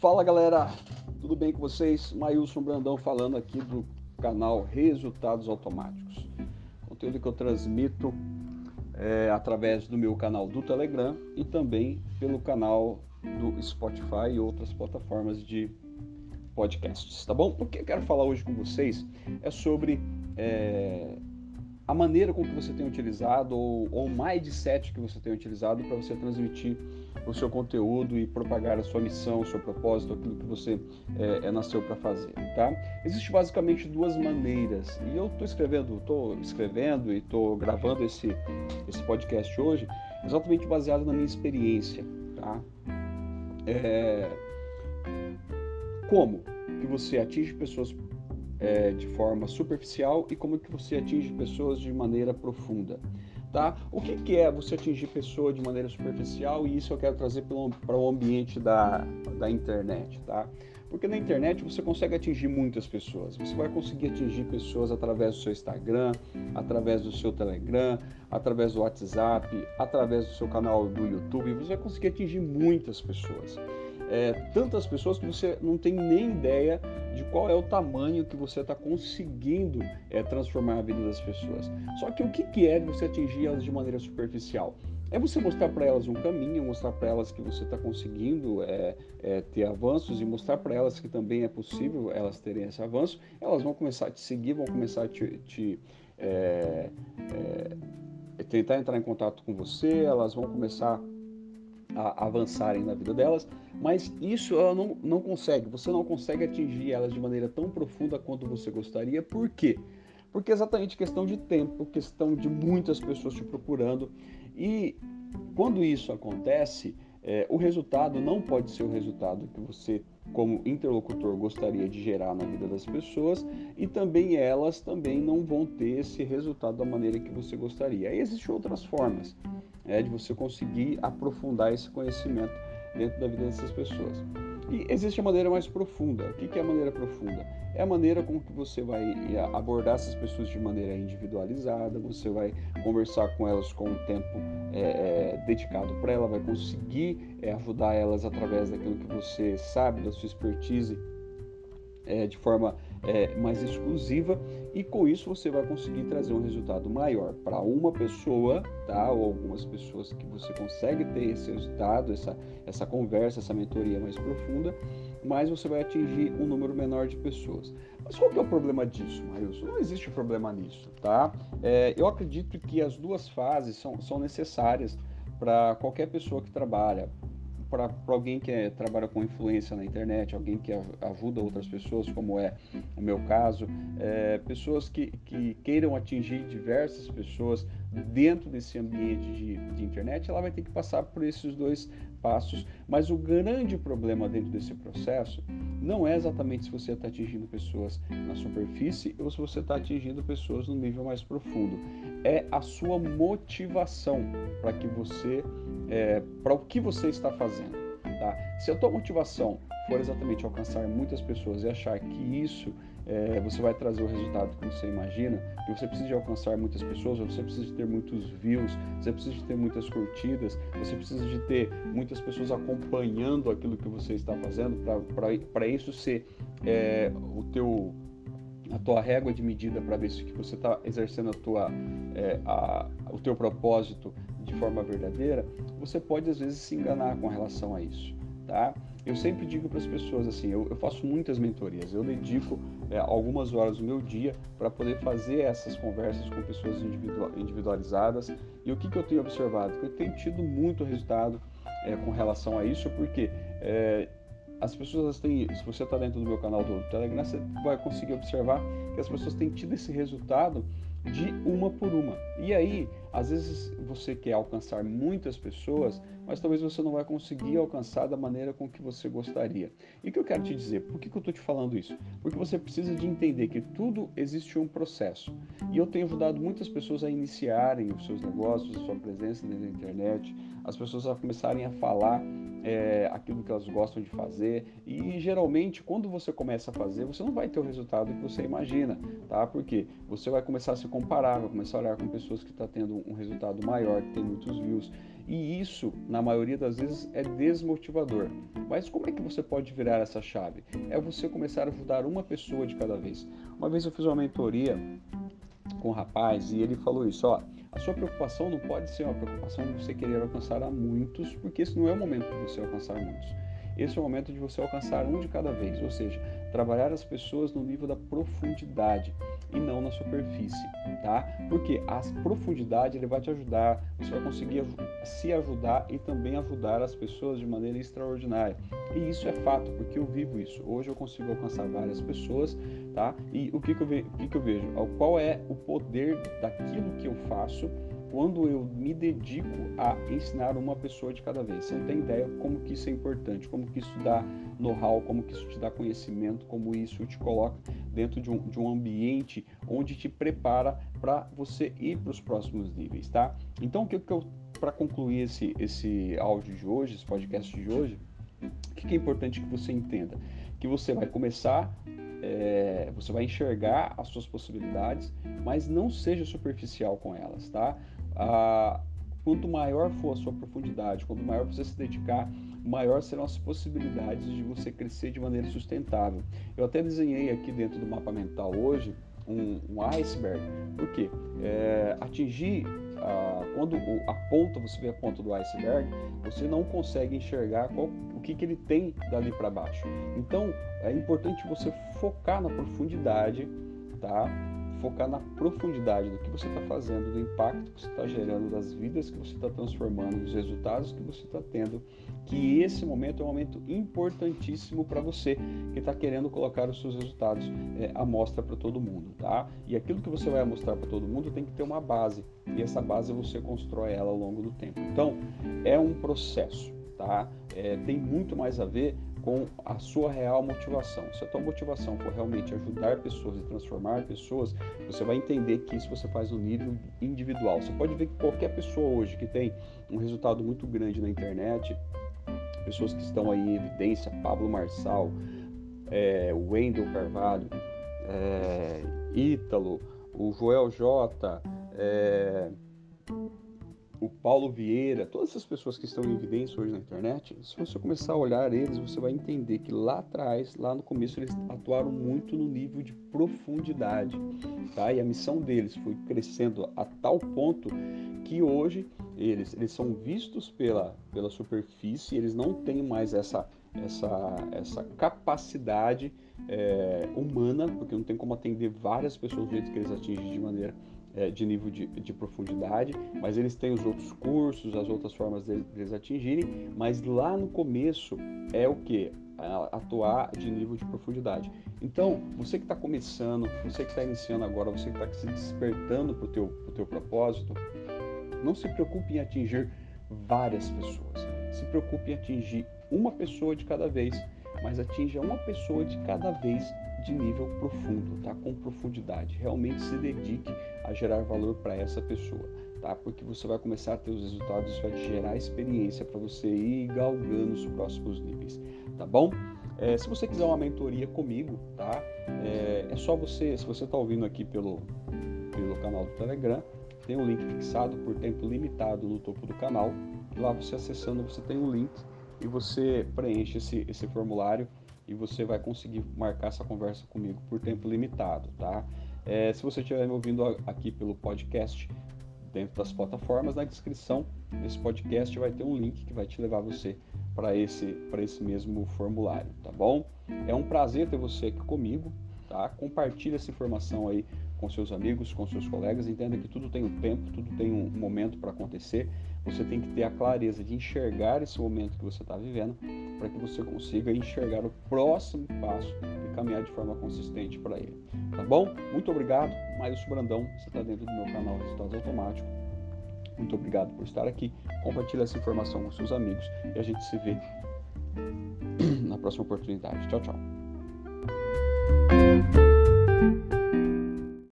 Fala galera, tudo bem com vocês? Mailson Brandão falando aqui do canal Resultados Automáticos. Conteúdo que eu transmito é, através do meu canal do Telegram e também pelo canal do Spotify e outras plataformas de podcasts, tá bom? O que eu quero falar hoje com vocês é sobre é, a maneira com que você tem utilizado ou, o mindset que você tem utilizado para você transmitir o seu conteúdo e propagar a sua missão, o seu propósito, aquilo que você é, é nasceu para fazer, tá? Existe basicamente duas maneiras e eu estou escrevendo, estou escrevendo e estou gravando esse esse podcast hoje exatamente baseado na minha experiência, tá? É... Como que você atinge pessoas é, de forma superficial e como que você atinge pessoas de maneira profunda. Tá? O que, que é você atingir pessoa de maneira superficial e isso eu quero trazer para o ambiente da, da internet, tá? Porque na internet você consegue atingir muitas pessoas. Você vai conseguir atingir pessoas através do seu Instagram, através do seu Telegram, através do WhatsApp, através do seu canal do YouTube. Você vai conseguir atingir muitas pessoas é, tantas pessoas que você não tem nem ideia de qual é o tamanho que você está conseguindo é, transformar a vida das pessoas. Só que o que, que é você atingir elas de maneira superficial? É você mostrar para elas um caminho, mostrar para elas que você está conseguindo é, é, ter avanços e mostrar para elas que também é possível elas terem esse avanço. Elas vão começar a te seguir, vão começar a te, te é, é tentar entrar em contato com você, elas vão começar a avançarem na vida delas, mas isso ela não, não consegue, você não consegue atingir elas de maneira tão profunda quanto você gostaria, por quê? Porque é exatamente questão de tempo, questão de muitas pessoas te procurando, e quando isso acontece, é, o resultado não pode ser o resultado que você, como interlocutor, gostaria de gerar na vida das pessoas. E também elas também não vão ter esse resultado da maneira que você gostaria. Aí existem outras formas é, de você conseguir aprofundar esse conhecimento dentro da vida dessas pessoas. E existe a maneira mais profunda. O que é a maneira profunda? É a maneira como que você vai eh, abordar essas pessoas de maneira individualizada, você vai conversar com elas com um tempo é, é, dedicado para ela, vai conseguir é, ajudar elas através daquilo que você sabe, da sua expertise, de forma é, mais exclusiva e com isso você vai conseguir trazer um resultado maior para uma pessoa, tá? Ou algumas pessoas que você consegue ter esse resultado, essa, essa conversa, essa mentoria mais profunda, mas você vai atingir um número menor de pessoas. Mas qual que é o problema disso, Marilson? Não existe problema nisso, tá? É, eu acredito que as duas fases são, são necessárias para qualquer pessoa que trabalha, para alguém que é, trabalha com influência na internet, alguém que ajuda outras pessoas, como é o meu caso, é, pessoas que, que queiram atingir diversas pessoas dentro desse ambiente de, de internet, ela vai ter que passar por esses dois passos. Mas o grande problema dentro desse processo não é exatamente se você está atingindo pessoas na superfície ou se você está atingindo pessoas no nível mais profundo. É a sua motivação para que você, é, para o que você está fazendo. Tá? Se a tua motivação for exatamente alcançar muitas pessoas e achar que isso é, você vai trazer o resultado que você imagina, que você precisa de alcançar muitas pessoas, você precisa de ter muitos views, você precisa de ter muitas curtidas, você precisa de ter muitas pessoas acompanhando aquilo que você está fazendo para isso ser é, o teu a tua régua de medida para ver se que você está exercendo a tua, é, a, o teu propósito de forma verdadeira, você pode às vezes se enganar com relação a isso, tá? Eu sempre digo para as pessoas assim, eu, eu, faço muitas mentorias, eu dedico é, algumas horas do meu dia para poder fazer essas conversas com pessoas individualizadas. E o que, que eu tenho observado? Que eu tenho tido muito resultado é, com relação a isso, porque é, as pessoas têm, se você está dentro do meu canal do Telegram, você vai conseguir observar que as pessoas têm tido esse resultado de uma por uma. E aí, às vezes você quer alcançar muitas pessoas, mas talvez você não vai conseguir alcançar da maneira com que você gostaria. E o que eu quero te dizer? Por que, que eu estou te falando isso? Porque você precisa de entender que tudo existe um processo. E eu tenho ajudado muitas pessoas a iniciarem os seus negócios, a sua presença na internet, as pessoas a começarem a falar é, aquilo que elas gostam de fazer. E geralmente, quando você começa a fazer, você não vai ter o resultado que você imagina, tá? Porque você vai começar a se comparar, vai começar a olhar com pessoas que estão tá tendo um, resultado maior, que tem muitos views. E isso, na maioria das vezes, é desmotivador. Mas como é que você pode virar essa chave? É você começar a ajudar uma pessoa de cada vez. Uma vez eu fiz uma mentoria com um rapaz e ele falou isso, ó, a sua preocupação não pode ser uma preocupação de você querer alcançar a muitos, porque esse não é o momento de você alcançar muitos. Esse é o momento de você alcançar um de cada vez, ou seja, trabalhar as pessoas no nível da profundidade e não na superfície, tá? Porque a profundidade ele vai te ajudar, você vai conseguir se ajudar e também ajudar as pessoas de maneira extraordinária. E isso é fato, porque eu vivo isso. Hoje eu consigo alcançar várias pessoas, tá? E o que, que, eu, ve que, que eu vejo? Qual é o poder daquilo que eu faço quando eu me dedico a ensinar uma pessoa de cada vez. Você não tem ideia como que isso é importante, como que isso dá know-how, como que isso te dá conhecimento, como isso te coloca dentro de um, de um ambiente onde te prepara para você ir para os próximos níveis, tá? Então, o que, que eu, para concluir esse, esse áudio de hoje, esse podcast de hoje, o que, que é importante que você entenda? Que você vai começar é, você vai enxergar as suas possibilidades, mas não seja superficial com elas, tá? Ah, quanto maior for a sua profundidade, quanto maior você se dedicar, maior serão as possibilidades de você crescer de maneira sustentável. Eu até desenhei aqui dentro do mapa mental hoje um, um iceberg, porque é, atingir ah, quando a ponta, você vê a ponta do iceberg, você não consegue enxergar qual, o que, que ele tem dali para baixo. Então é importante você focar na profundidade, tá? Focar na profundidade do que você está fazendo, do impacto que você está gerando, das vidas que você está transformando, dos resultados que você está tendo, que esse momento é um momento importantíssimo para você que está querendo colocar os seus resultados é, à mostra para todo mundo, tá? E aquilo que você vai mostrar para todo mundo tem que ter uma base e essa base você constrói ela ao longo do tempo. Então é um processo, tá? É, tem muito mais a ver com a sua real motivação. Se a tua motivação for realmente ajudar pessoas e transformar pessoas, você vai entender que isso você faz no nível individual. Você pode ver que qualquer pessoa hoje que tem um resultado muito grande na internet, pessoas que estão aí em evidência, Pablo Marçal, é, Wendel Carvalho, é, Ítalo, o Joel J, é, o Paulo Vieira, todas essas pessoas que estão em evidência hoje na internet, se você começar a olhar eles, você vai entender que lá atrás, lá no começo, eles atuaram muito no nível de profundidade, tá? E a missão deles foi crescendo a tal ponto que hoje eles, eles são vistos pela, pela superfície, eles não têm mais essa, essa, essa capacidade é, humana, porque não tem como atender várias pessoas do jeito que eles atingem de maneira é, de nível de, de, profundidade, mas eles têm os outros cursos, as outras formas deles atingirem, mas lá no começo é o que? Atuar de nível de profundidade. Então, você que está começando, você que está iniciando agora, você que está se despertando para o teu, pro teu propósito, não se preocupe em atingir várias pessoas. Se preocupe em atingir uma pessoa de cada vez, mas atinja uma pessoa de cada vez de nível profundo, tá? Com profundidade. Realmente se dedique a gerar valor para essa pessoa, tá? Porque você vai começar a ter os resultados, isso vai te gerar experiência para você ir galgando os próximos níveis, tá bom? É, se você quiser uma mentoria comigo, tá? É, é só você, se você está ouvindo aqui pelo, pelo canal do Telegram, tem um link fixado por tempo limitado no topo do canal. Lá você acessando, você tem um link e você preenche esse, esse formulário e você vai conseguir marcar essa conversa comigo por tempo limitado, tá? É, se você estiver me ouvindo aqui pelo podcast, dentro das plataformas, na descrição desse podcast vai ter um link que vai te levar você para esse, para esse mesmo formulário, tá bom? É um prazer ter você aqui comigo, tá? Compartilhe essa informação aí com seus amigos, com seus colegas, entenda que tudo tem um tempo, tudo tem um momento para acontecer. Você tem que ter a clareza de enxergar esse momento que você está vivendo para que você consiga enxergar o próximo passo e caminhar de forma consistente para ele. Tá bom? Muito obrigado. Maílson Brandão, você está dentro do meu canal Resultados Automáticos. Muito obrigado por estar aqui. Compartilhe essa informação com seus amigos e a gente se vê na próxima oportunidade. Tchau, tchau.